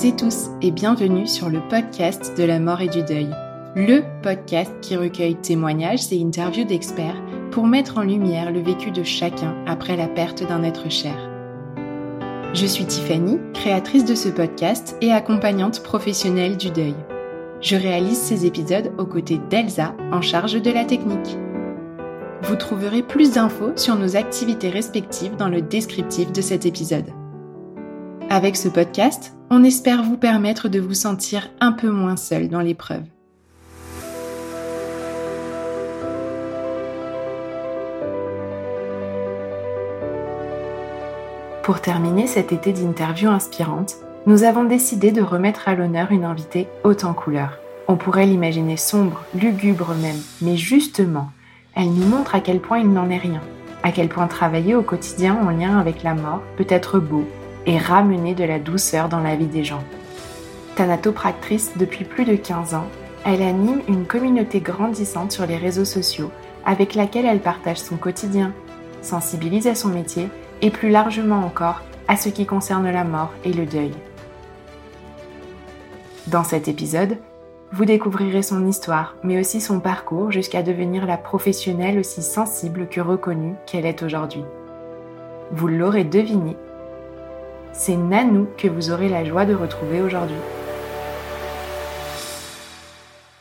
Toutes tous et bienvenue sur le podcast de la mort et du deuil. Le podcast qui recueille témoignages et interviews d'experts pour mettre en lumière le vécu de chacun après la perte d'un être cher. Je suis Tiffany, créatrice de ce podcast et accompagnante professionnelle du deuil. Je réalise ces épisodes aux côtés d'Elsa en charge de la technique. Vous trouverez plus d'infos sur nos activités respectives dans le descriptif de cet épisode. Avec ce podcast, on espère vous permettre de vous sentir un peu moins seul dans l'épreuve. Pour terminer cet été d'interviews inspirantes, nous avons décidé de remettre à l'honneur une invitée haute en couleurs. On pourrait l'imaginer sombre, lugubre même, mais justement, elle nous montre à quel point il n'en est rien, à quel point travailler au quotidien en lien avec la mort peut être beau, et ramener de la douceur dans la vie des gens. Thanatopractrice depuis plus de 15 ans, elle anime une communauté grandissante sur les réseaux sociaux avec laquelle elle partage son quotidien, sensibilise à son métier et plus largement encore à ce qui concerne la mort et le deuil. Dans cet épisode, vous découvrirez son histoire, mais aussi son parcours jusqu'à devenir la professionnelle aussi sensible que reconnue qu'elle est aujourd'hui. Vous l'aurez deviné, c'est Nanou que vous aurez la joie de retrouver aujourd'hui.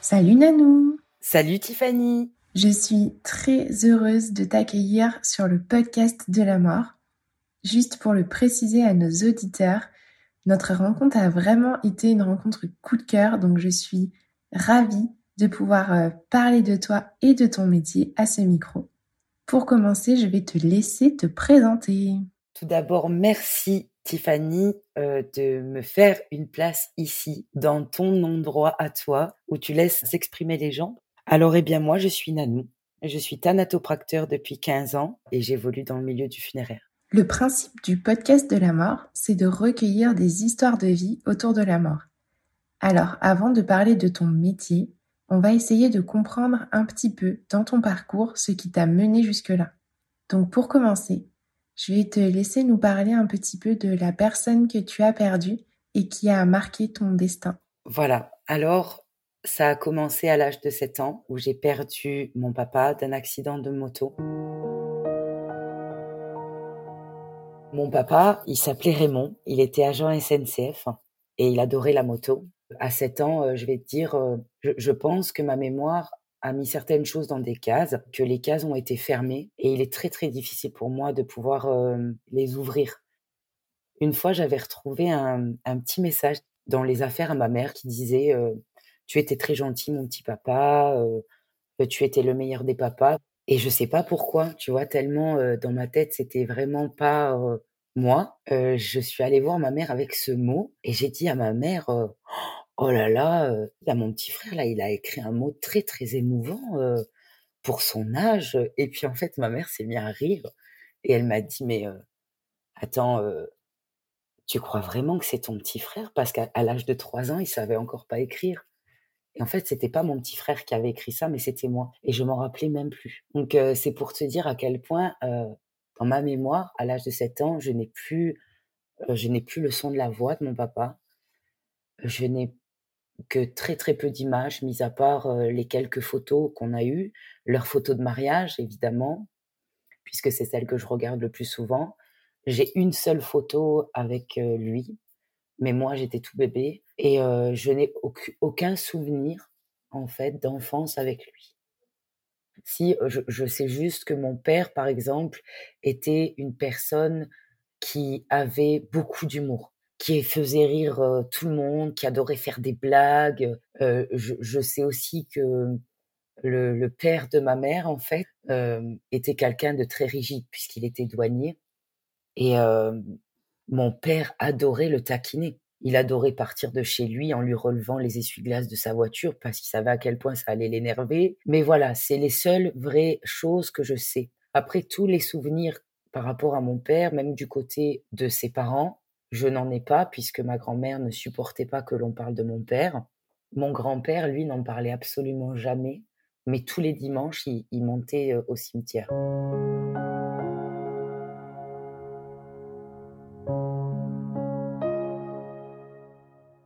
Salut Nanou Salut Tiffany Je suis très heureuse de t'accueillir sur le podcast de la mort. Juste pour le préciser à nos auditeurs, notre rencontre a vraiment été une rencontre coup de cœur, donc je suis ravie de pouvoir euh, parler de toi et de ton métier à ce micro. Pour commencer, je vais te laisser te présenter. Tout d'abord, merci Tiffany, euh, de me faire une place ici, dans ton endroit à toi, où tu laisses s'exprimer les gens. Alors, eh bien, moi, je suis Nanou. Je suis thanatopracteur depuis 15 ans et j'évolue dans le milieu du funéraire. Le principe du podcast de la mort, c'est de recueillir des histoires de vie autour de la mort. Alors, avant de parler de ton métier, on va essayer de comprendre un petit peu dans ton parcours ce qui t'a mené jusque-là. Donc, pour commencer, je vais te laisser nous parler un petit peu de la personne que tu as perdue et qui a marqué ton destin. Voilà. Alors, ça a commencé à l'âge de 7 ans où j'ai perdu mon papa d'un accident de moto. Mon papa, il s'appelait Raymond, il était agent SNCF et il adorait la moto. À 7 ans, euh, je vais te dire, euh, je pense que ma mémoire a mis certaines choses dans des cases, que les cases ont été fermées et il est très très difficile pour moi de pouvoir euh, les ouvrir. Une fois, j'avais retrouvé un, petit message dans les affaires à ma mère qui disait euh, Tu étais très gentil, mon petit papa, euh, tu étais le meilleur des papas. Et je sais pas pourquoi, tu vois, tellement dans ma tête, c'était vraiment pas moi. je suis allée voir ma mère avec ce mot et j'ai dit à ma mère là là, là mon petit frère là, il a écrit un mot très très émouvant pour son âge. Et puis en fait, ma mère s'est mise à rire et elle m'a dit mais attends, tu crois vraiment que c'est ton petit frère? Parce qu'à l'âge de 3 ans, il savait encore pas écrire. Et en fait, c'était pas mon petit frère qui avait écrit ça, mais c'était moi. Et je m'en rappelais même plus. Donc c'est pour te dire à quel point dans ma mémoire, à l'âge de 7 ans, je n'ai plus, je n'ai plus le son de la voix de mon papa. Je n'ai que très très peu d'images, mis à part les quelques photos qu'on a eues, leurs photos de mariage évidemment, puisque c'est celle que je regarde le plus souvent. J'ai une seule photo avec lui, mais moi j'étais tout bébé et je n'ai aucun souvenir en fait d'enfance avec lui. Si je, sais juste que mon père, par exemple, était une personne qui avait beaucoup d'humour, qui faisait rire tout le monde, qui adorait faire des blagues. je, je, sais aussi que le, le, père de ma mère, en fait, était quelqu'un de très rigide puisqu'il était douanier. Et mon père adorait le taquiner. Il adorait partir de chez lui en lui relevant les essuie-glaces de sa voiture parce qu'il savait à quel point ça allait l'énerver. Mais voilà, c'est les seules vraies choses que je sais. Après tous les souvenirs par rapport à mon père, même du côté de ses parents, je n'en ai pas puisque ma grand-mère ne supportait pas que l'on parle de mon père. Mon grand-père, lui, n'en parlait absolument jamais, mais tous les dimanches, il, montait au cimetière.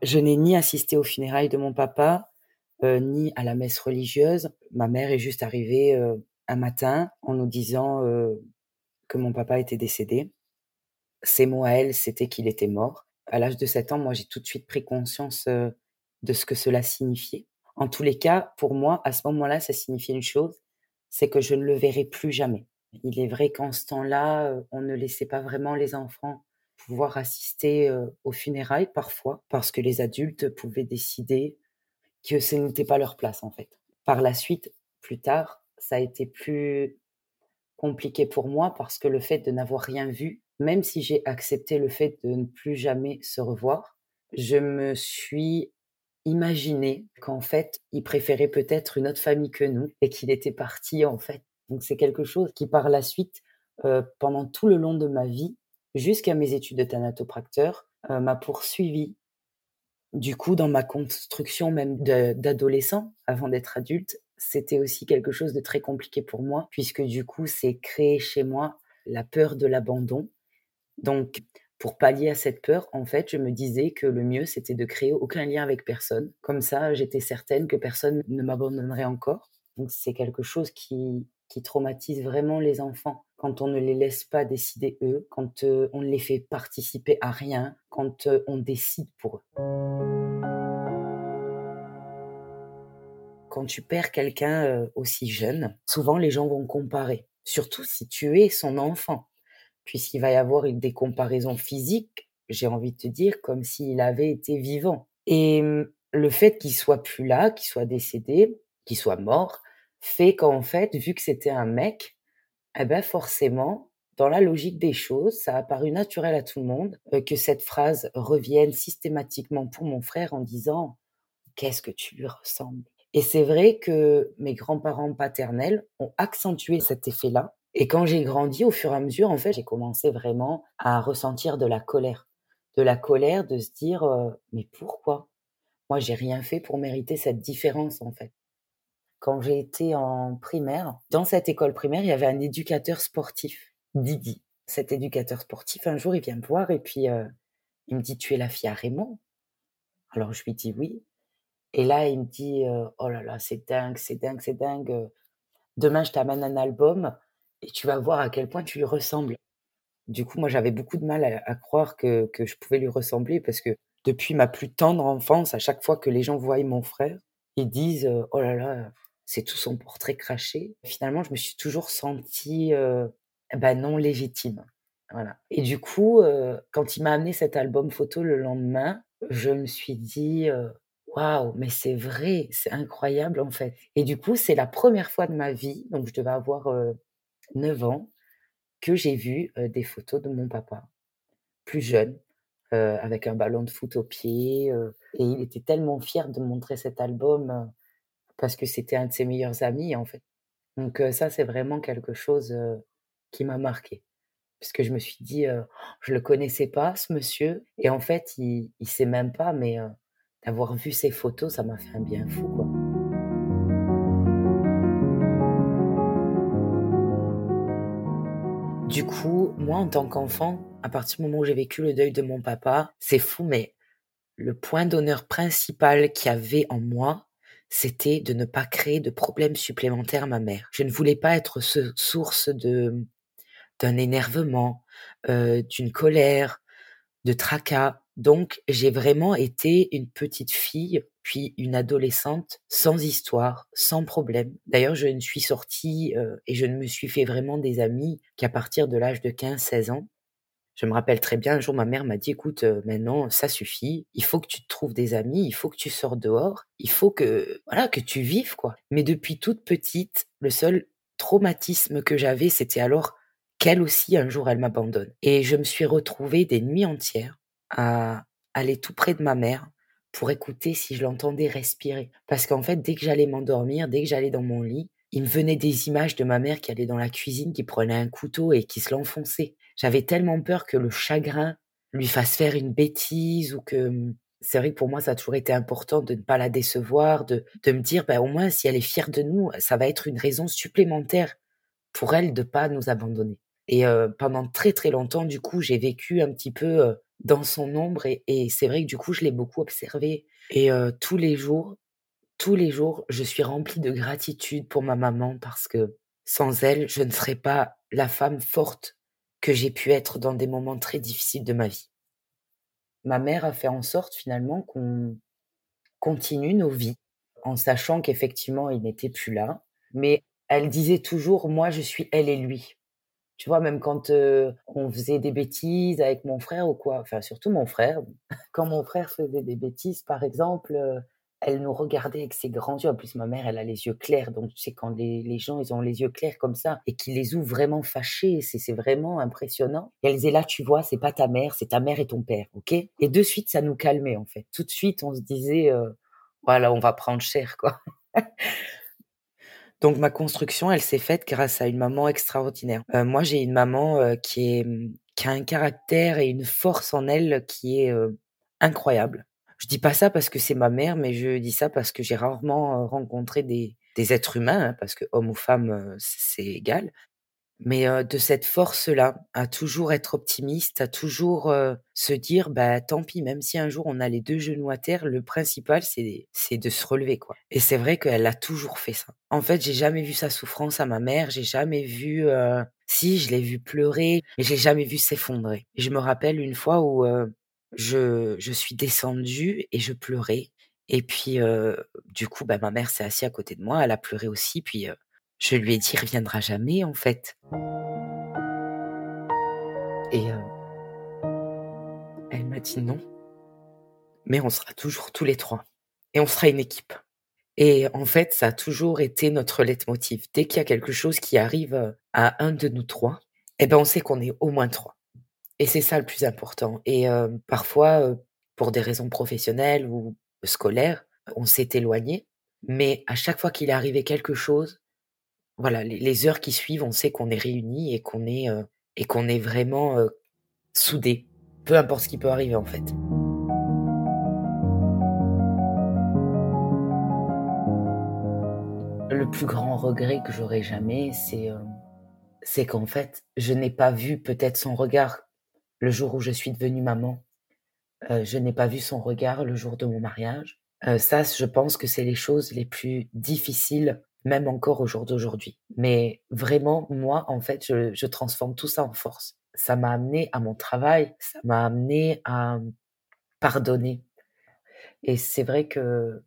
Je n'ai ni assisté aux funérailles de mon papa, euh, ni à la messe religieuse. Ma mère est juste arrivée euh, un matin en nous disant euh, que mon papa était décédé. Ses mots à elle, c'était qu'il était mort. À l'âge de 7 ans, moi, j'ai tout de suite pris conscience de ce que cela signifiait. En tous les cas, pour moi, à ce moment-là, ça signifiait une chose, c'est que je ne le verrai plus jamais. Il est vrai qu'en ce temps-là, on ne laissait pas vraiment les enfants pouvoir assister aux funérailles parfois, parce que les adultes pouvaient décider que ce n'était pas leur place en fait. Par la suite, plus tard, ça a été plus compliqué pour moi parce que le fait de n'avoir rien vu, même si j'ai accepté le fait de ne plus jamais se revoir, je me suis imaginé qu'en fait, il préférait peut-être une autre famille que nous et qu'il était parti en fait. Donc c'est quelque chose qui par la suite, pendant tout le long de ma vie, jusqu'à mes études de thanatopracteur, euh, m'a poursuivi. Du coup, dans ma construction même d'adolescent, avant d'être adulte, c'était aussi quelque chose de très compliqué pour moi, puisque du coup, c'est créé chez moi la peur de l'abandon. Donc, pour pallier à cette peur, en fait, je me disais que le mieux, c'était de créer aucun lien avec personne. Comme ça, j'étais certaine que personne ne m'abandonnerait encore. Donc, c'est quelque chose qui, qui traumatise vraiment les enfants quand on ne les laisse pas décider eux, quand on ne les fait participer à rien, quand on décide pour eux. Quand tu perds quelqu'un aussi jeune, souvent les gens vont comparer, surtout si tu es son enfant, puisqu'il va y avoir des comparaisons physiques, j'ai envie de te dire, comme s'il avait été vivant. Et le fait qu'il soit plus là, qu'il soit décédé, qu'il soit mort, fait qu'en fait, vu que c'était un mec, eh ben forcément, dans la logique des choses, ça a paru naturel à tout le monde euh, que cette phrase revienne systématiquement pour mon frère en disant Qu'est-ce que tu lui ressembles? Et c'est vrai que mes grands-parents paternels ont accentué cet effet-là. Et quand j'ai grandi, au fur et à mesure, en fait, j'ai commencé vraiment à ressentir de la colère. De la colère de se dire euh, Mais pourquoi? Moi, j'ai rien fait pour mériter cette différence, en fait quand j'ai été en primaire, dans cette école primaire, il y avait un éducateur sportif, Didi. Cet éducateur sportif, un jour, il vient me voir et puis euh, il me dit Tu es la fille à Raymond? Alors je lui dis oui. Et là, il me dit euh, Oh là là, c'est dingue, c'est dingue, c'est dingue. Demain, je t'amène un album et tu vas voir à quel point tu lui ressembles. Du coup, moi, j'avais beaucoup de mal à, croire que, que je pouvais lui ressembler parce que depuis ma plus tendre enfance, à chaque fois que les gens voient mon frère, ils disent Oh là là, c'est tout son portrait craché. Finalement, je me suis toujours sentie euh, bah, non légitime. Voilà. Et du coup, euh, quand il m'a amené cet album photo le lendemain, je me suis dit euh, waouh, mais c'est vrai, c'est incroyable en fait. Et du coup, c'est la première fois de ma vie, donc je devais avoir 9 ans, que j'ai vu des photos de mon papa, plus jeune, avec un ballon de foot au pied. et il était tellement fier de montrer cet album parce que c'était un de ses meilleurs amis, en fait. Donc ça, c'est vraiment quelque chose qui m'a marqué. Parce que je me suis dit, je le connaissais pas, ce monsieur. Et en fait, il, il sait même pas, mais d'avoir vu ses photos, ça m'a fait un bien fou, quoi. Du coup, moi, en tant qu'enfant, à partir du moment où j'ai vécu le deuil de mon papa, c'est fou, mais le point d'honneur principal qu'il y avait en moi, c'était de ne pas créer de problèmes supplémentaires à ma mère. Je ne voulais pas être ce, source de d'un énervement, d'une colère, de tracas. Donc, j'ai vraiment été une petite fille, puis une adolescente sans histoire, sans problème. D'ailleurs, je ne suis sortie et je ne me suis fait vraiment des amis qu'à partir de l'âge de 15-16 ans. Je me rappelle très bien, un jour, ma mère m'a dit, écoute, maintenant, ça suffit. Il faut que tu te trouves des amis. Il faut que tu sors dehors. Il faut que, voilà, que tu vives, quoi. Mais depuis toute petite, le seul traumatisme que j'avais, c'était alors qu'elle aussi, un jour, elle m'abandonne. Et je me suis retrouvée des nuits entières à aller tout près de ma mère pour écouter si je l'entendais respirer. Parce qu'en fait, dès que j'allais m'endormir, dès que j'allais dans mon lit, il me venait des images de ma mère qui allait dans la cuisine, qui prenait un couteau et qui se l'enfonçait. J'avais tellement peur que le chagrin lui fasse faire une bêtise ou que mmh, c'est vrai que pour moi, ça a toujours été important de ne pas la décevoir, de, de me dire, bah, au moins, si elle est fière de nous, ça va être une raison supplémentaire pour elle de pas nous abandonner. Et pendant très très longtemps, du coup, j'ai vécu un petit peu dans son ombre et, c'est vrai que du coup, je l'ai beaucoup observé. Et tous les jours, tous les jours, je suis remplie de gratitude pour ma maman parce que sans elle, je ne serais pas la femme forte que j'ai pu être dans des moments très difficiles de ma vie. Ma mère a fait en sorte finalement qu'on continue nos vies en sachant qu'effectivement il n'était plus là, mais elle disait toujours moi je suis elle et lui. Tu vois, même quand on faisait des bêtises avec mon frère ou quoi, enfin surtout mon frère, quand mon frère faisait des bêtises, par exemple, elle nous regardait avec ses grands yeux. En plus, ma mère, elle a les yeux clairs. Donc, tu sais, quand les, gens, ils ont les yeux clairs comme ça et qu'ils les ouvrent vraiment fâchés, c'est vraiment impressionnant. Et elle disait là, tu vois, c'est pas ta mère, c'est ta mère et ton père, ok? Et de suite, ça nous calmait, en fait. Tout de suite, on se disait, voilà, on va prendre cher, quoi. Donc ma construction, elle s'est faite grâce à une maman extraordinaire. Euh, moi, j'ai une maman euh, qui, est, mmh, qui a un caractère et une force en elle qui est euh, incroyable. Je dis pas ça parce que c'est ma mère, mais je dis ça parce que j'ai rarement rencontré des, des êtres humains, hein, parce que homme ou femme, c'est égal, mais de cette force-là, à toujours être optimiste, à toujours se dire, bah tant pis, même si un jour on a les deux genoux à terre, le principal c'est c'est de se relever quoi. Et c'est vrai qu'elle a toujours fait ça. En fait, j'ai jamais vu sa souffrance à ma mère, j'ai jamais vu, si je l'ai vu pleurer, mais j'ai jamais vu s'effondrer. Je me rappelle une fois où je je suis descendue et je pleurais. Et puis du coup, bah ma mère s'est assise à côté de moi, elle a pleuré aussi, puis je lui ai dit, reviendra jamais, en fait. Et euh, elle m'a dit non. Mais on sera toujours tous les trois. Et on sera une équipe. Et en fait, ça a toujours été notre leitmotiv. Dès qu'il y a quelque chose qui arrive euh, à un de nous trois, eh ben, on sait qu'on est au moins trois. Et c'est ça le plus important. Et euh, parfois, pour des raisons professionnelles ou scolaires, on s'est éloigné. Mais à chaque fois qu'il arrivé quelque chose, voilà, les, heures qui suivent, on sait qu'on est réunis et qu'on est euh, est vraiment euh, soudés, peu importe ce qui peut arriver en fait. Le plus grand regret que j'aurais jamais, c'est euh, c'est qu'en fait, je n'ai pas vu peut-être son regard le jour où je suis devenue maman. je n'ai pas vu son regard le jour de mon mariage. ça, je pense que c'est les choses les plus difficiles même encore au jour d'aujourd'hui. Mais vraiment, moi, en fait, je, transforme tout ça en force. Ça m'a amené à mon travail, ça m'a amené à pardonner. Et c'est vrai que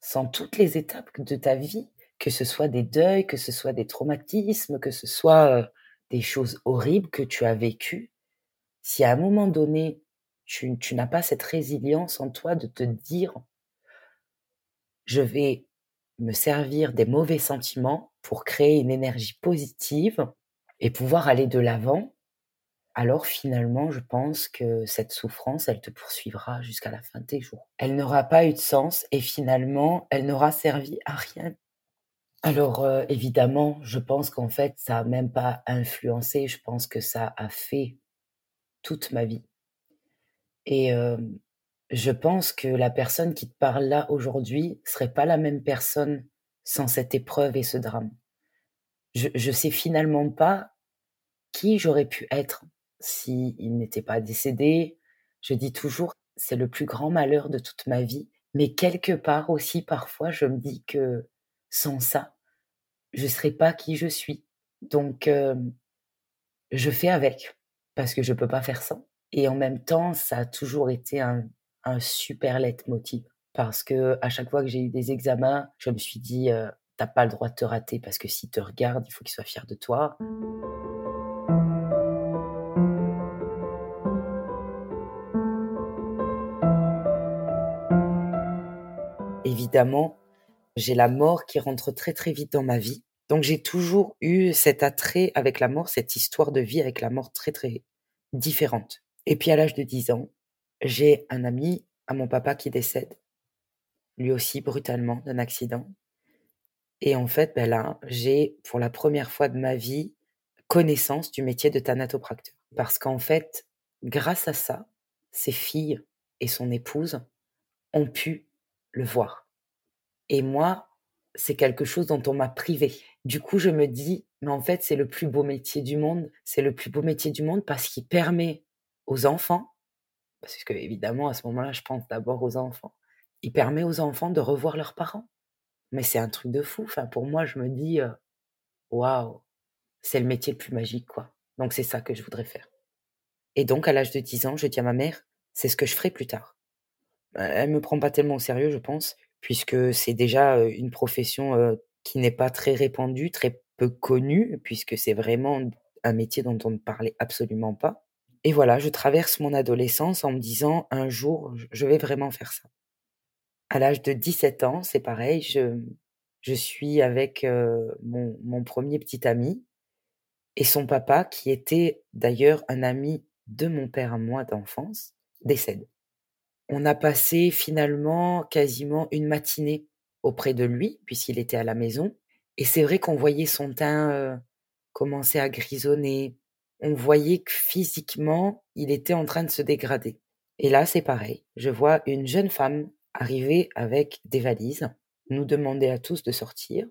sans toutes les étapes de ta vie, que ce soit des deuils, que ce soit des traumatismes, que ce soit euh, des choses horribles que tu as vécues, si à un moment donné, tu n'as pas cette résilience en toi de te dire, je vais me servir des mauvais sentiments pour créer une énergie positive et pouvoir aller de l'avant, alors finalement, je pense que cette souffrance, elle te poursuivra jusqu'à la fin de tes jours. Elle n'aura pas eu de sens et finalement, elle n'aura servi à rien. Alors euh, évidemment, je pense qu'en fait, ça a même pas influencé, je pense que ça a fait toute ma vie. Et euh, je pense que la personne qui te parle là aujourd'hui serait pas la même personne sans cette épreuve et ce drame. Je, je sais finalement pas qui j'aurais pu être si il n'était pas décédé. Je dis toujours, c'est le plus grand malheur de toute ma vie. Mais quelque part aussi, parfois, je me dis que sans ça, je serais pas qui je suis. Donc, euh, je fais avec parce que je peux pas faire ça. Et en même temps, ça a toujours été un, un super leitmotiv parce que à chaque fois que j'ai eu des examens, je me suis dit, t'as pas le droit de te rater parce que s'il te regarde, il faut qu'il soit fier de toi. Évidemment, j'ai la mort qui rentre très très vite dans ma vie. Donc j'ai toujours eu cet attrait avec la mort, cette histoire de vie avec la mort très très différente. Et puis à l'âge de 10 ans, j'ai un ami à mon papa qui décède, lui aussi brutalement d'un accident. Et en fait, ben là, j'ai pour la première fois de ma vie connaissance du métier de thanatopracteur. Parce qu'en fait, grâce à ça, ses filles et son épouse ont pu le voir. Et moi, c'est quelque chose dont on m'a privé. Du coup, je me dis, mais en fait, c'est le plus beau métier du monde. C'est le plus beau métier du monde parce qu'il permet aux enfants, parce que évidemment, à ce moment-là, je pense d'abord aux enfants, il permet aux enfants de revoir leurs parents. Mais c'est un truc de fou. Enfin, pour moi, je me dis, waouh, c'est le métier le plus magique, quoi. Donc, c'est ça que je voudrais faire. Et donc, à l'âge de 10 ans, je dis à ma mère, c'est ce que je ferai plus tard. Elle me prend pas tellement au sérieux, je pense, puisque c'est déjà une profession qui n'est pas très répandue, très peu connue, puisque c'est vraiment un métier dont on ne parlait absolument pas. Et voilà, je traverse mon adolescence en me disant un jour, je vais vraiment faire ça. À l'âge de 17 ans, c'est pareil, je, je suis avec mon, mon premier petit ami et son papa, qui était d'ailleurs un ami de mon père à moi d'enfance, décède. On a passé finalement quasiment une matinée auprès de lui, puisqu'il était à la maison. Et c'est vrai qu'on voyait son teint commencer à grisonner. On voyait que physiquement, il était en train de se dégrader. Et là, c'est pareil. Je vois une jeune femme arriver avec des valises, nous demander à tous de sortir.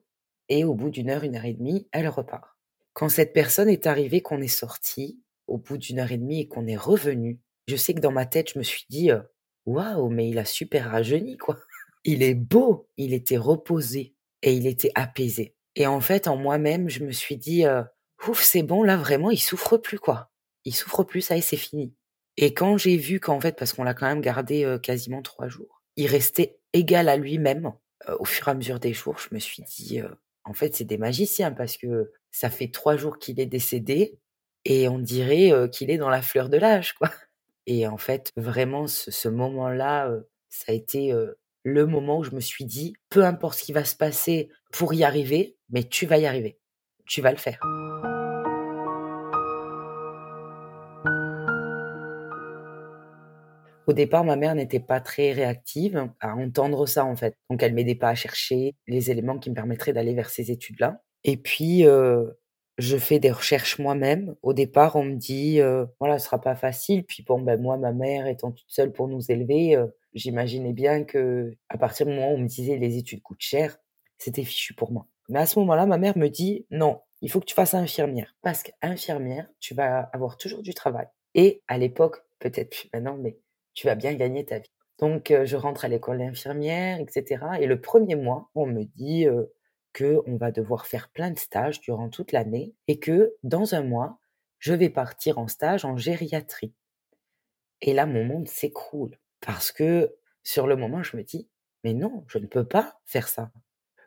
Et au bout d'une heure, une heure et demie, elle repart. Quand cette personne est arrivée, qu'on est sorti, au bout d'une heure et demie et qu'on est revenu, je sais que dans ma tête, je me suis dit, waouh, mais il a super rajeuni, quoi. Il est beau, il était reposé et il était apaisé. Et en fait, en moi-même, je me suis dit, euh, ouf, c'est bon, là, vraiment, il souffre plus, quoi. Il souffre plus, ça y est, c'est fini. Et quand j'ai vu qu'en fait, parce qu'on l'a quand même gardé euh, quasiment trois jours, il restait égal à lui-même euh, au fur et à mesure des jours, je me suis dit, en fait, c'est des magiciens parce que ça fait trois jours qu'il est décédé et on dirait qu'il est dans la fleur de l'âge, quoi. Et en fait, vraiment, ce, moment-là, ça a été le moment où je me suis dit, peu importe ce qui va se passer pour y arriver, mais tu vas y arriver. Tu vas le faire. Au départ, ma mère n'était pas très réactive à entendre ça, en fait. Donc, elle m'aidait pas à chercher les éléments qui me permettraient d'aller vers ces études-là. Et puis, je fais des recherches moi-même. Au départ, on me dit, euh, voilà, ce sera pas facile. Puis bon, ben moi, ma mère étant toute seule pour nous élever, euh, j'imaginais bien que à partir du moment où on me disait les études coûtent cher, c'était fichu pour moi. Mais à ce moment-là, ma mère me dit, non, il faut que tu fasses infirmière. Parce qu'infirmière, tu vas avoir toujours du travail. Et à l'époque, peut-être plus maintenant, mais tu vas bien gagner ta vie. Donc, euh, je rentre à l'école d'infirmière, etc. Et le premier mois, on me dit, on va devoir faire plein de stages durant toute l'année et que dans un mois, je vais partir en stage en gériatrie. Et là, mon monde s'écroule parce que sur le moment, je me dis, mais non, je ne peux pas faire ça.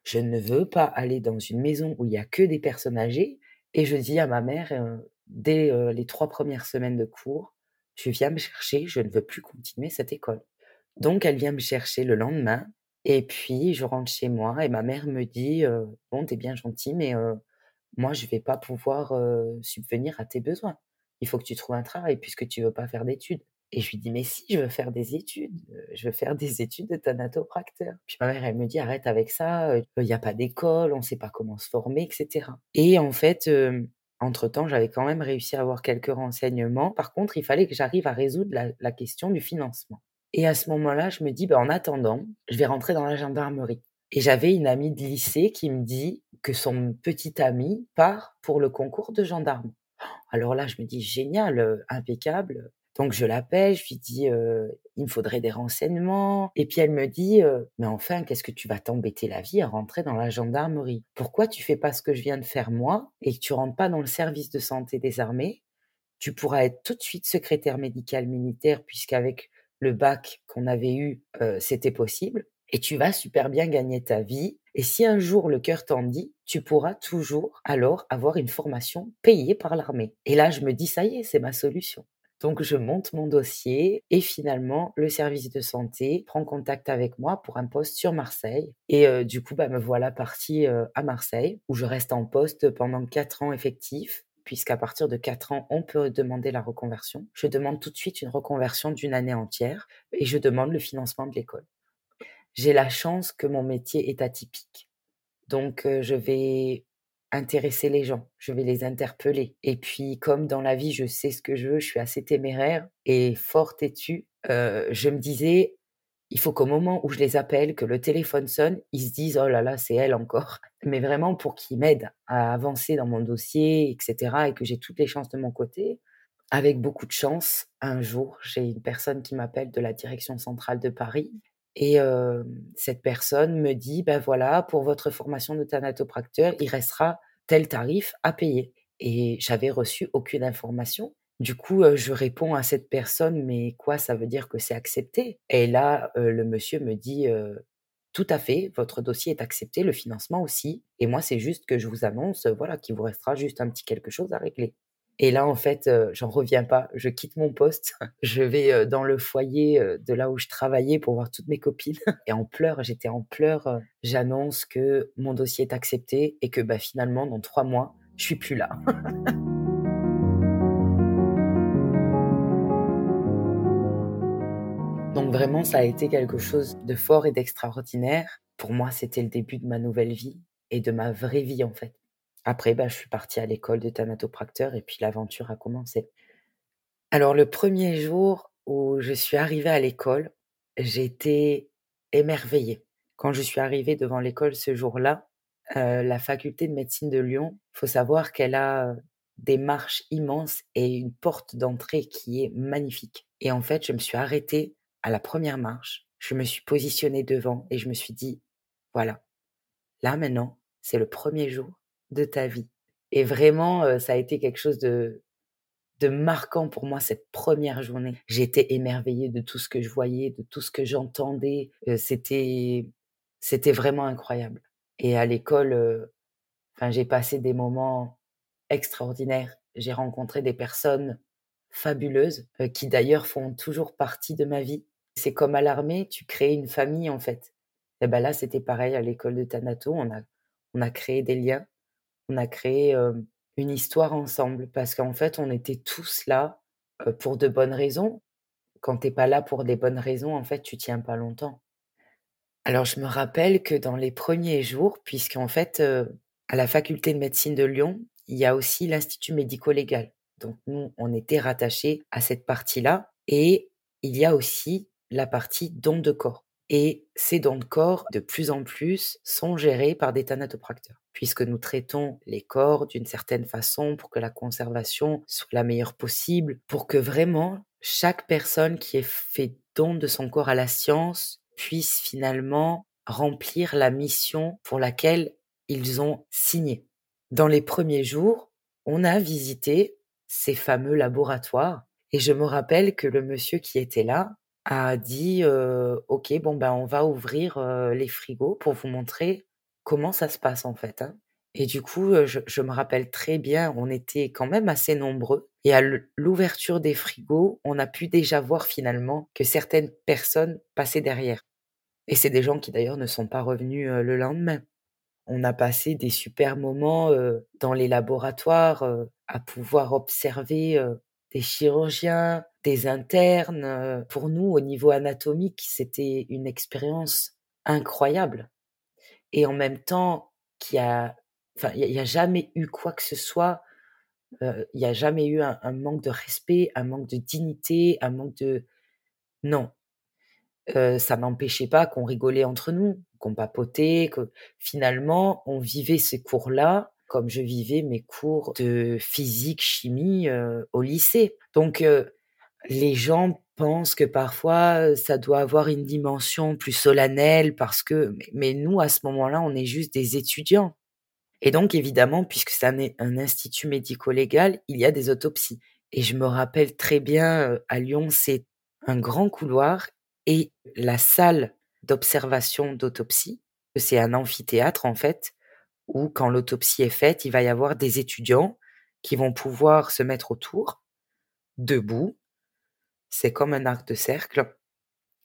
Je ne veux pas aller dans une maison où il y a que des personnes âgées. Et je dis à ma mère, euh, dès euh, les trois premières semaines de cours, je viens me chercher, je ne veux plus continuer cette école. Donc, elle vient me chercher le lendemain et puis je rentre chez moi et ma mère me dit, «Bon, «Bon, t'es bien gentil, mais moi je vais pas pouvoir, subvenir à tes besoins. Il faut que tu trouves un travail puisque tu veux pas faire d'études». Et je lui dis: «Mais si, je veux faire des études, je veux faire des études de thanatopracteur». Puis ma mère, elle me dit: «Arrête avec ça, il y a pas d'école, on sait pas comment se former etc. et en fait, temps, j'avais quand même réussi à avoir quelques renseignements. Par contre, il fallait que j'arrive à résoudre la question du financement. Et à ce moment-là, je me dis, bah, en attendant, je vais rentrer dans la gendarmerie. Et j'avais une amie de lycée qui me dit que son petit ami part pour le concours de gendarme. Alors là, je me dis, génial, euh, impeccable. Donc je l'appelle, je lui dis, il me faudrait des renseignements. Et puis elle me dit, mais enfin, qu'est-ce que tu vas t'embêter la vie à rentrer dans la gendarmerie? Pourquoi tu fais pas ce que je viens de faire moi et que tu rentres pas dans le service de santé des armées? Tu pourras être tout de suite secrétaire médical militaire puisqu'avec le bac qu'on avait eu, c'était possible. Et tu vas super bien gagner ta vie. Et si un jour le cœur t'en dit, tu pourras toujours alors avoir une formation payée par l'armée. Et là, je me dis, ça y est, c'est ma solution. Donc je monte mon dossier et finalement le service de santé prend contact avec moi pour un poste sur Marseille. Et du coup, bah, me voilà partie à Marseille où je reste en poste pendant quatre ans effectifs puisqu'à partir de 4 ans, on peut demander la reconversion. Je demande tout de suite une reconversion d'une année entière et je demande le financement de l'école. J'ai la chance que mon métier est atypique. Donc, je vais intéresser les gens, je vais les interpeller. Et puis, comme dans la vie, je sais ce que je veux, je suis assez téméraire et fort têtue, je me disais, il faut qu'au moment où je les appelle, que le téléphone sonne, ils se disent oh là là, c'est elle encore. Mais vraiment pour qu'ils m'aident à avancer dans mon dossier, etc. et que j'ai toutes les chances de mon côté. Avec beaucoup de chance, un jour, j'ai une personne qui m'appelle de la direction centrale de Paris. Et cette personne me dit, ben voilà, pour votre formation de thanatopracteur, il restera tel tarif à payer. Et j'avais reçu aucune information. Du coup, je réponds à cette personne, mais quoi, ça veut dire que c'est accepté? Et là, le monsieur me dit, tout à fait, votre dossier est accepté, le financement aussi. Et moi, c'est juste que je vous annonce, voilà, qu'il vous restera juste un petit quelque chose à régler. Et là, en fait, j'en reviens pas. Je quitte mon poste. Je vais dans le foyer de là où je travaillais pour voir toutes mes copines. Et en pleurs, j'étais en pleurs. J'annonce que mon dossier est accepté et que bah, finalement, dans trois mois, je suis plus là. Donc vraiment, ça a été quelque chose de fort et d'extraordinaire. Pour moi, c'était le début de ma nouvelle vie et de ma vraie vie en fait. Après, bah, je suis partie à l'école de thanatopracteur et puis l'aventure a commencé. Alors le premier jour où je suis arrivée à l'école, j'étais émerveillée. Quand je suis arrivée devant l'école ce jour-là, euh, la faculté de médecine de Lyon, faut savoir qu'elle a des marches immenses et une porte d'entrée qui est magnifique. Et en fait, je me suis arrêtée à la première marche, je me suis positionnée devant et je me suis dit, voilà, là maintenant, c'est le premier jour de ta vie. Et vraiment, ça a été quelque chose de, de marquant pour moi cette première journée. J'étais émerveillée de tout ce que je voyais, de tout ce que j'entendais. c'était, c'était vraiment incroyable. Et à l'école, enfin, j'ai passé des moments extraordinaires. J'ai rencontré des personnes fabuleuses qui d'ailleurs font toujours partie de ma vie. C'est comme à l'armée, tu crées une famille en fait. Et ben là, c'était pareil à l'école de Thanato. On a, on a créé des liens, on a créé une histoire ensemble parce qu'en fait, on était tous là pour de bonnes raisons. Quand t'es pas là pour des bonnes raisons, en fait, tu tiens pas longtemps. Alors, je me rappelle que dans les premiers jours, puisqu'en fait, à la faculté de médecine de Lyon, il y a aussi l'institut médico-légal. Donc, nous, on était rattachés à cette partie-là. Et il y a aussi la partie don de corps. Et ces dons de corps, de plus en plus, sont gérés par des thanatopracteurs, puisque nous traitons les corps d'une certaine façon pour que la conservation soit la meilleure possible, pour que vraiment chaque personne qui ait fait don de son corps à la science puisse finalement remplir la mission pour laquelle ils ont signé. Dans les premiers jours, on a visité ces fameux laboratoires et je me rappelle que le monsieur qui était là a dit ok bon ben on va ouvrir les frigos pour vous montrer comment ça se passe en fait. Hein. Et du coup, je, me rappelle très bien, on était quand même assez nombreux. Et à l'ouverture des frigos, on a pu déjà voir finalement que certaines personnes passaient derrière. Et c'est des gens qui d'ailleurs ne sont pas revenus le lendemain. On a passé des super moments dans les laboratoires à pouvoir observer des chirurgiens, des internes. Pour nous, au niveau anatomique, c'était une expérience incroyable. Et en même temps, qu'il a, enfin, il n'y a, jamais eu quoi que ce soit. il n'y a jamais eu un, manque de respect, un manque de dignité, un manque de non. ça n'empêchait pas qu'on rigolait entre nous, qu'on papotait, que finalement on vivait ces cours-là comme je vivais mes cours de physique, chimie au lycée. Donc les gens pensent que parfois ça doit avoir une dimension plus solennelle parce que, mais nous à ce moment-là, on est juste des étudiants. Et donc évidemment, puisque c'est un, institut médico-légal, il y a des autopsies. Et je me rappelle très bien, à Lyon, c'est un grand couloir et la salle d'observation d'autopsie, c'est un amphithéâtre en fait, où quand l'autopsie est faite, il va y avoir des étudiants qui vont pouvoir se mettre autour, debout, c'est comme un arc de cercle,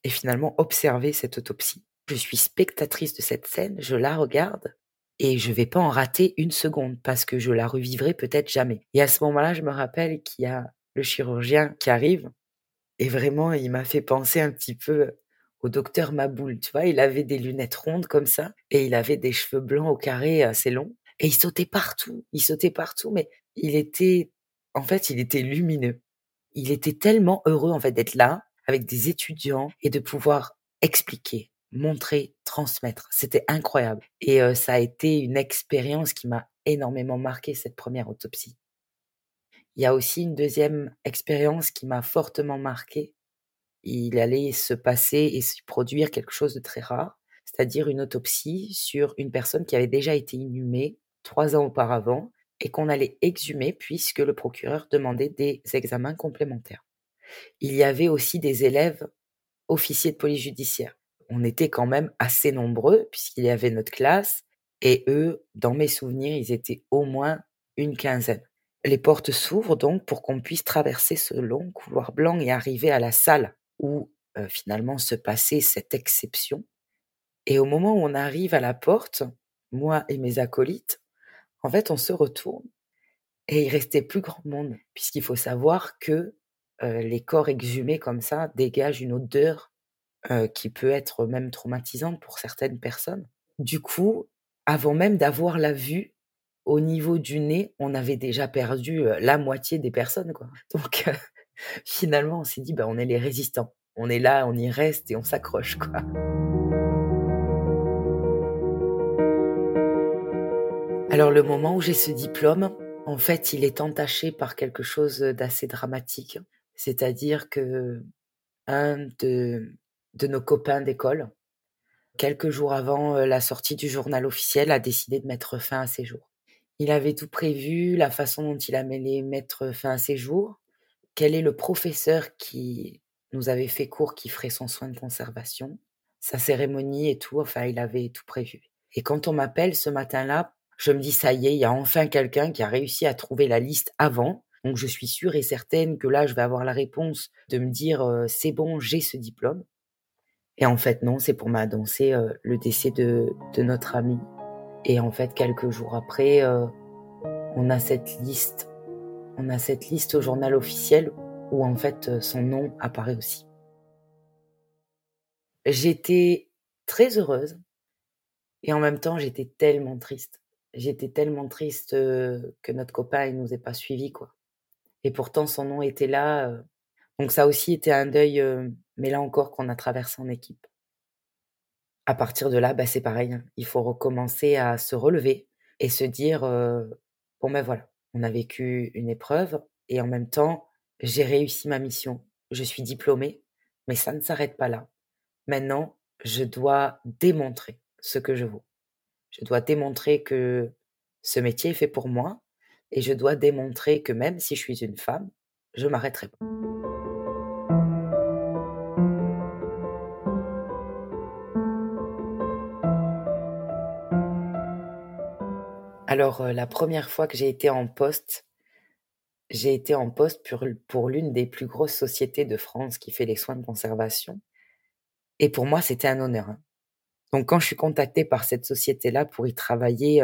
et finalement observer cette autopsie. Je suis spectatrice de cette scène, je la regarde, et je vais pas en rater une seconde parce que je la revivrai peut-être jamais. Et à ce moment-là, je me rappelle qu'il y a le chirurgien qui arrive et vraiment, il m'a fait penser un petit peu au docteur Maboul, tu vois, il avait des lunettes rondes comme ça et il avait des cheveux blancs au carré assez longs et il sautait partout, il sautait partout mais il était en fait, il était lumineux. Il était tellement heureux en fait d'être là avec des étudiants et de pouvoir expliquer, montrer, transmettre. C'était incroyable. Et ça a été une expérience qui m'a énormément marqué cette première autopsie. Il y a aussi une deuxième expérience qui m'a fortement marqué. Il allait se passer et se produire quelque chose de très rare, c'est-à-dire une autopsie sur une personne qui avait déjà été inhumée trois ans auparavant et qu'on allait exhumer puisque le procureur demandait des examens complémentaires. Il y avait aussi des élèves officiers de police judiciaire on était quand même assez nombreux puisqu'il y avait notre classe et eux, dans mes souvenirs, ils étaient au moins une quinzaine. Les portes s'ouvrent donc pour qu'on puisse traverser ce long couloir blanc et arriver à la salle où euh, finalement se passait cette exception. Et au moment où on arrive à la porte, moi et mes acolytes, en fait, on se retourne et il restait plus grand monde, puisqu'il faut savoir que les corps exhumés comme ça dégagent une odeur qui peut être même traumatisante pour certaines personnes. Du coup, avant même d'avoir la vue, au niveau du nez, on avait déjà perdu la moitié des personnes, quoi. Donc, finalement, on s'est dit, bah, on est les résistants. On est là, on y reste et on s'accroche, quoi. Alors, le moment où j'ai ce diplôme, en fait, il est entaché par quelque chose d'assez dramatique. C'est-à-dire que un de nos copains d'école. Quelques jours avant la sortie du journal officiel, a décidé de mettre fin à ses jours. Il avait tout prévu, la façon dont il allait mettre fin à ses jours, quel est le professeur qui nous avait fait cours qui ferait son soin de conservation, sa cérémonie et tout, enfin il avait tout prévu. Et quand on m'appelle ce matin-là, je me dis ça y est, il y a enfin quelqu'un qui a réussi à trouver la liste avant. Donc je suis sûre et certaine que là je vais avoir la réponse de me dire c'est bon, j'ai ce diplôme. Et en fait, non, c'est pour m'annoncer euh, le décès de, de, notre ami. Et en fait, quelques jours après, euh, on a cette liste. On a cette liste au journal officiel où en fait euh, son nom apparaît aussi. J'étais très heureuse et en même temps j'étais tellement triste. J'étais tellement triste que notre copain il nous ait pas suivis quoi. Et pourtant son nom était là. donc ça aussi était un deuil mais là encore qu'on a traversé en équipe. À partir de là, bah, c'est pareil, hein. il faut recommencer à se relever et se dire bon ben voilà, on a vécu une épreuve et en même temps, j'ai réussi ma mission, je suis diplômée, mais ça ne s'arrête pas là. Maintenant, je dois démontrer ce que je vaux. Je dois démontrer que ce métier est fait pour moi et je dois démontrer que même si je suis une femme, je m'arrêterai pas. Alors, la première fois que j'ai été en poste, j'ai été en poste pour, l'une des plus grosses sociétés de France qui fait les soins de conservation. Et pour moi, c'était un honneur. Hein. Donc, quand je suis contactée par cette société-là pour y travailler,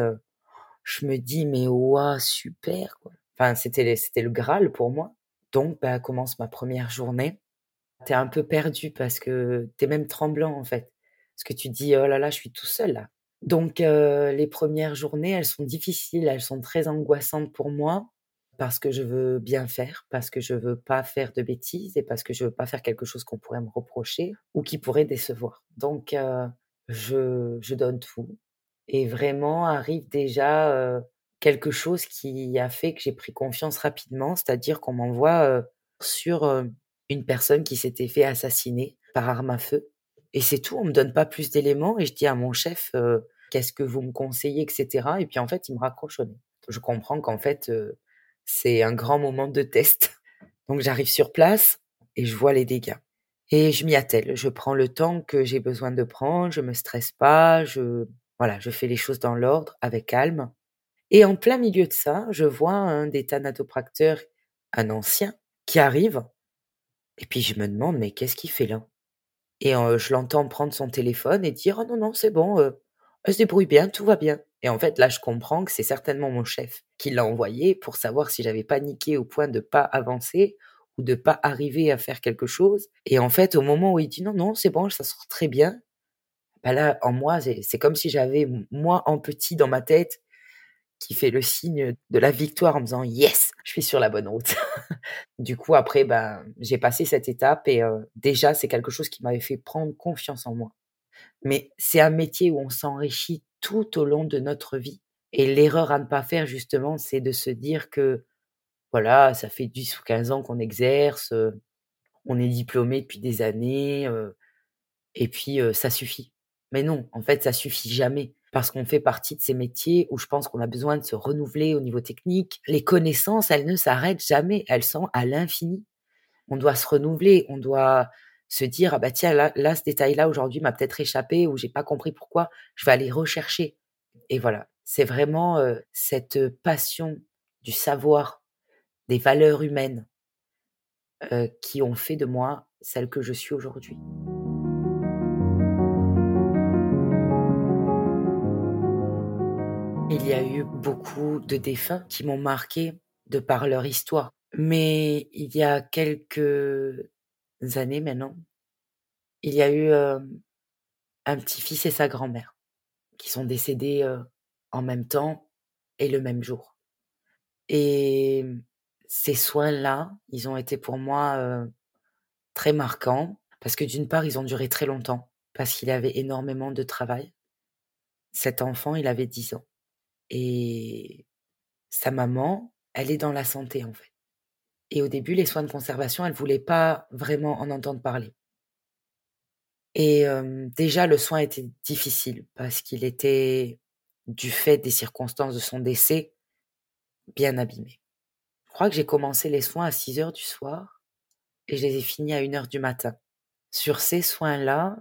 je me dis, mais ouah, super. Enfin, c'était, c'était le Graal pour moi. Donc, bah, commence ma première journée. T'es un peu perdu parce que t'es même tremblant, en fait. Parce que tu dis, oh là là, je suis tout seul, là. Donc les premières journées, elles sont difficiles, elles sont très angoissantes pour moi parce que je veux bien faire, parce que je veux pas faire de bêtises et parce que je veux pas faire quelque chose qu'on pourrait me reprocher ou qui pourrait décevoir. Donc je, donne tout et vraiment arrive déjà quelque chose qui a fait que j'ai pris confiance rapidement, c'est-à-dire qu'on m'envoie sur une personne qui s'était fait assassiner par arme à feu. Et c'est tout, on me donne pas plus d'éléments et je dis à mon chef, qu'est-ce que vous me conseillez, etc. Et puis en fait, il me raccroche Je comprends qu'en fait, c'est un grand moment de test Donc j'arrive sur place et je vois les dégâts. Et je m'y attelle. Je prends le temps que j'ai besoin de prendre. Je me stresse pas. Je, voilà, je fais les choses dans l'ordre, avec calme. Et en plein milieu de ça, je vois un des thanatopracteurs, un ancien, qui arrive. Et puis je me demande, mais qu'est-ce qu'il fait là? Et je l'entends prendre son téléphone et dire, oh non, non, c'est bon, elle se débrouille bien, tout va bien. Et en fait, là, je comprends que c'est certainement mon chef qui l'a envoyé pour savoir si j'avais paniqué au point de pas avancer ou de pas arriver à faire quelque chose. Et en fait, au moment où il dit non, non, c'est bon, ça sort très bien, bah là, en moi, c'est comme si j'avais moi en petit dans ma tête qui fait le signe de la victoire en me disant yes, je suis sur la bonne route. du coup, après, ben, j'ai passé cette étape et euh, déjà, c'est quelque chose qui m'avait fait prendre confiance en moi. Mais c'est un métier où on s'enrichit tout au long de notre vie. Et l'erreur à ne pas faire, justement, c'est de se dire que, voilà, ça fait 10 ou 15 ans qu'on exerce, on est diplômé depuis des années, et puis ça suffit. Mais non, en fait, ça suffit jamais. Parce qu'on fait partie de ces métiers où je pense qu'on a besoin de se renouveler au niveau technique. Les connaissances, elles ne s'arrêtent jamais. Elles sont à l'infini. On doit se renouveler. On doit se dire, ah bah tiens, là, là ce détail-là aujourd'hui m'a peut-être échappé ou j'ai pas compris pourquoi. Je vais aller rechercher. Et voilà. C'est vraiment cette passion du savoir, des valeurs humaines qui ont fait de moi celle que je suis aujourd'hui. Il y a eu beaucoup de défunts qui m'ont marqué de par leur histoire. Mais il y a quelques années maintenant, il y a eu un petit-fils et sa grand-mère qui sont décédés en même temps et le même jour. Et ces soins-là, ils ont été pour moi très marquants parce que d'une part, ils ont duré très longtemps parce qu'il avait énormément de travail. Cet enfant, il avait 10 ans. Et sa maman, elle est dans la santé en fait. Et au début, les soins de conservation, elle voulait pas vraiment en entendre parler. Et déjà, le soin était difficile parce qu'il était, du fait des circonstances de son décès, bien abîmé. Je crois que j'ai commencé les soins à 6 heures du soir et je les ai finis à 1 heure du matin. Sur ces soins-là,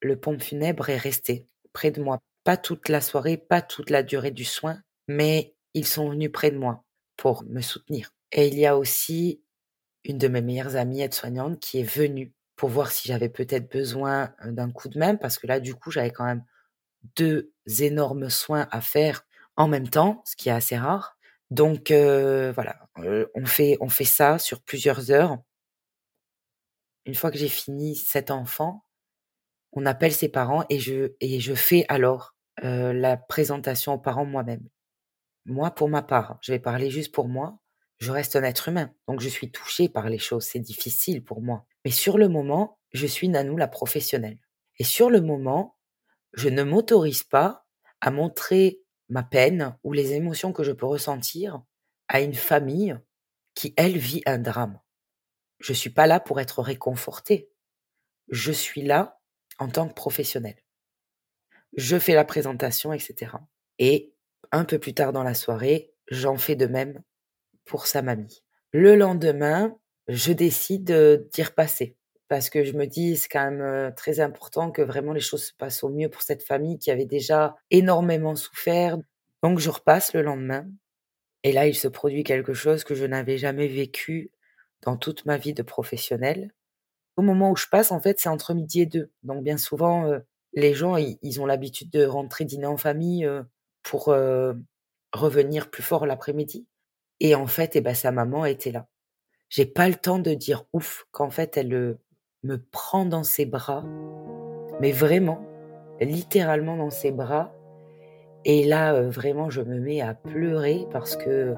le pompe funèbre est resté près de moi. Pas toute la soirée, pas toute la durée du soin, mais ils sont venus près de moi pour me soutenir. Et il y a aussi une de mes meilleures amies aide-soignante qui est venue pour voir si j'avais peut-être besoin d'un coup de main, parce que là, du coup, j'avais quand même deux énormes soins à faire en même temps, ce qui est assez rare. Donc voilà, on fait on fait ça sur plusieurs heures. Une fois que j'ai fini cet enfant, on appelle ses parents et je et je fais alors la présentation aux parents moi-même. Moi, pour ma part, je vais parler juste pour moi. Je reste un être humain, donc je suis touchée par les choses. C'est difficile pour moi. Mais sur le moment, je suis Nanou la professionnelle. Et sur le moment, je ne m'autorise pas à montrer ma peine ou les émotions que je peux ressentir à une famille qui, elle, vit un drame. Je suis pas là pour être réconfortée. Je suis là en tant que professionnelle. Je fais la présentation, etc. Et un peu plus tard dans la soirée, j'en fais de même pour sa mamie. Le lendemain, je décide d'y repasser parce que je me dis c'est quand même très important que vraiment les choses se passent au mieux pour cette famille qui avait déjà énormément souffert. Donc je repasse le lendemain et là il se produit quelque chose que je n'avais jamais vécu dans toute ma vie de professionnelle. Au moment où je passe en fait c'est entre midi et deux. Donc bien souvent les gens ils, ont l'habitude de rentrer dîner en famille pour revenir plus fort l'après-midi. Et en fait, eh ben, sa maman était là. J'ai pas le temps de dire ouf qu'en fait elle me prend dans ses bras, mais vraiment, littéralement dans ses bras. Et là, euh, vraiment, je me mets à pleurer parce que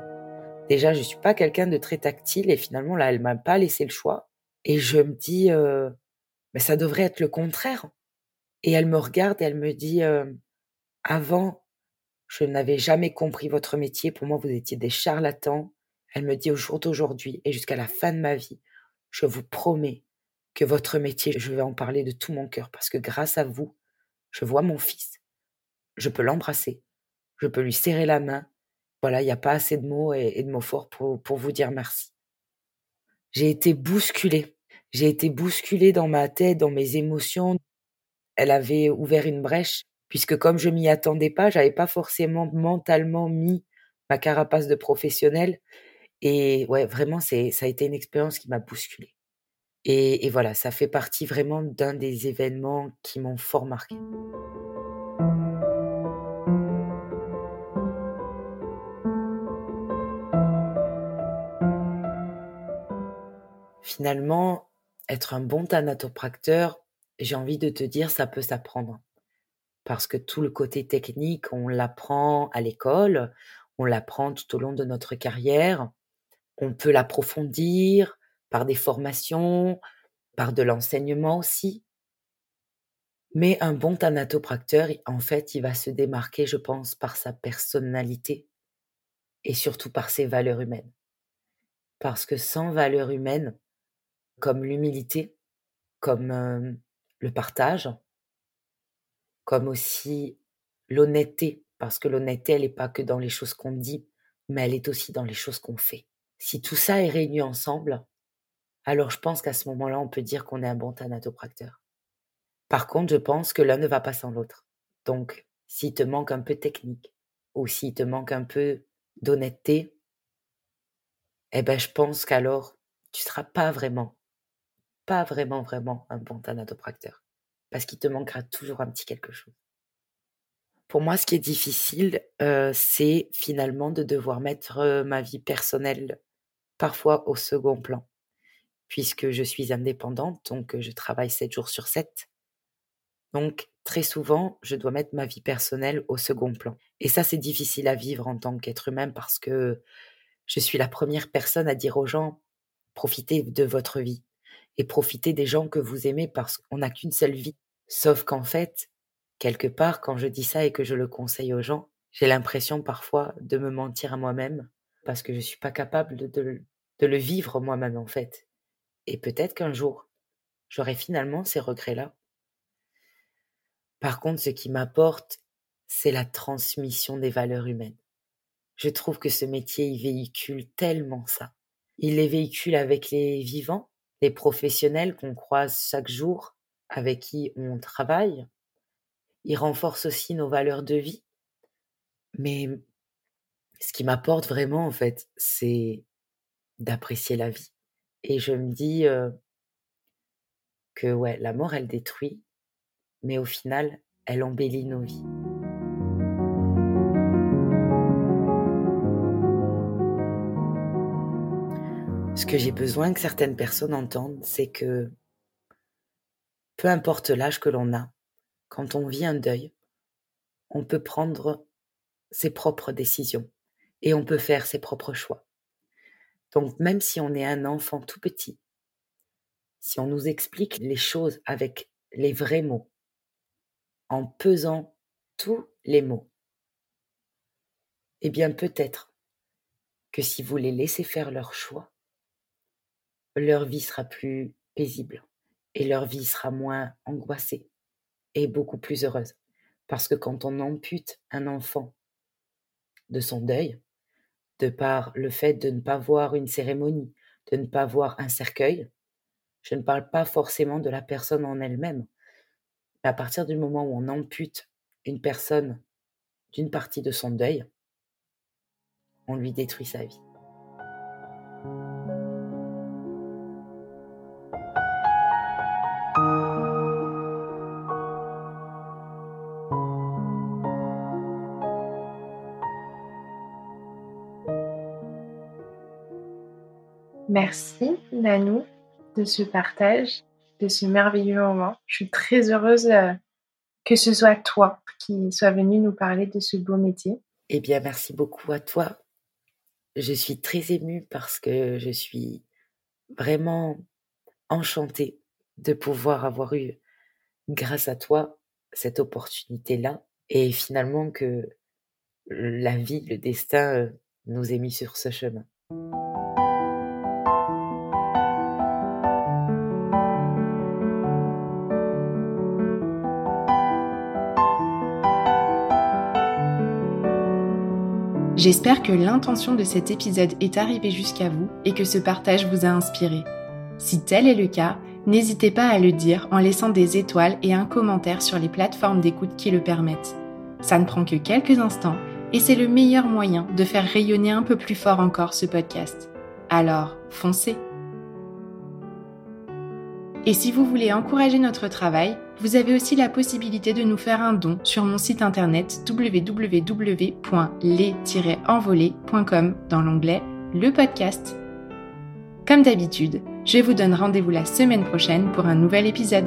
déjà, je suis pas quelqu'un de très tactile et finalement, là, elle m'a pas laissé le choix. Et je me dis, euh, mais ça devrait être le contraire. Et elle me regarde et elle me dit, euh, avant, je n'avais jamais compris votre métier. Pour moi, vous étiez des charlatans. Elle me dit au jour d'aujourd'hui et jusqu'à la fin de ma vie, je vous promets que votre métier, je vais en parler de tout mon cœur parce que grâce à vous, je vois mon fils. Je peux l'embrasser. Je peux lui serrer la main. Voilà, il n'y a pas assez de mots et, de mots forts pour, vous dire merci. j'ai été bousculée. J'ai été bousculée dans ma tête, dans mes émotions. Elle avait ouvert une brèche puisque comme je m'y attendais pas, j'avais pas forcément mentalement mis ma carapace de professionnel. Et ouais, vraiment, c'est, ça a été une expérience qui m'a bousculée. Et, voilà, ça fait partie vraiment d'un des événements qui m'ont fort marqué. Finalement, être un bon thanatopracteur, j'ai envie de te dire, ça peut s'apprendre. Parce que tout le côté technique, on l'apprend à l'école, on l'apprend tout au long de notre carrière. On peut l'approfondir par des formations, par de l'enseignement aussi. Mais un bon thanatopracteur, en fait, il va se démarquer, je pense, par sa personnalité et surtout par ses valeurs humaines. Parce que sans valeurs humaines, comme l'humilité, comme euh, le partage, comme aussi l'honnêteté, parce que l'honnêteté, elle n'est pas que dans les choses qu'on dit, mais elle est aussi dans les choses qu'on fait. Si tout ça est réuni ensemble, alors je pense qu'à ce moment-là, on peut dire qu'on est un bon thanatopracteur. Par contre, je pense que l'un ne va pas sans l'autre. Donc, s'il te manque un peu de technique, ou s'il te manque un peu d'honnêteté, eh ben, je pense qu'alors, tu seras pas vraiment, pas vraiment, vraiment un bon thanatopracteur. Parce qu'il te manquera toujours un petit quelque chose. Pour moi, ce qui est difficile, euh, c'est finalement de devoir mettre euh, ma vie personnelle parfois au second plan, puisque je suis indépendante, donc je travaille 7 jours sur 7. Donc très souvent, je dois mettre ma vie personnelle au second plan. Et ça, c'est difficile à vivre en tant qu'être humain parce que je suis la première personne à dire aux gens, profitez de votre vie et profitez des gens que vous aimez parce qu'on n'a qu'une seule vie. Sauf qu'en fait, quelque part, quand je dis ça et que je le conseille aux gens, j'ai l'impression parfois de me mentir à moi-même parce que je ne suis pas capable de, le vivre moi-même en fait. Et peut-être qu'un jour, j'aurai finalement ces regrets-là. Par contre, ce qui m'apporte, c'est la transmission des valeurs humaines. Je trouve que ce métier, il véhicule tellement ça. Il les véhicule avec les vivants, les professionnels qu'on croise chaque jour, avec qui on travaille, il renforce aussi nos valeurs de vie. Mais ce qui m'apporte vraiment, en fait, c'est d'apprécier la vie. Et je me dis que la mort, elle détruit, mais au final, elle embellit nos vies. Ce que j'ai besoin que certaines personnes entendent, c'est que peu importe l'âge que l'on a, quand on vit un deuil, on peut prendre ses propres décisions et on peut faire ses propres choix. Donc même si on est un enfant tout petit, si on nous explique les choses avec les vrais mots, en pesant tous les mots, eh bien peut-être que si vous les laissez faire leur choix, leur vie sera plus paisible et leur vie sera moins angoissée est beaucoup plus heureuse. Parce que quand on ampute un enfant de son deuil, de par le fait de ne pas voir une cérémonie, de ne pas voir un cercueil, je ne parle pas forcément de la personne en elle-même. À partir du moment où on ampute une personne d'une partie de son deuil, on lui détruit sa vie. Merci Nanou de ce partage, de ce merveilleux moment. Je suis très heureuse euh, que ce soit toi qui sois venu nous parler de ce beau métier. Eh bien, merci beaucoup à toi. Je suis très émue parce que je suis vraiment enchantée de pouvoir avoir eu, grâce à toi, cette opportunité-là et finalement que la vie, le destin euh, nous ait mis sur ce chemin. J'espère que l'intention de cet épisode est arrivée jusqu'à vous et que ce partage vous a inspiré. Si tel est le cas, n'hésitez pas à le dire en laissant des étoiles et un commentaire sur les plateformes d'écoute qui le permettent. Ça ne prend que quelques instants et c'est le meilleur moyen de faire rayonner un peu plus fort encore ce podcast. Alors, foncez Et si vous voulez encourager notre travail, vous avez aussi la possibilité de nous faire un don sur mon site internet www.les-envolés.com dans l'onglet Le podcast. Comme d'habitude, je vous donne rendez-vous la semaine prochaine pour un nouvel épisode.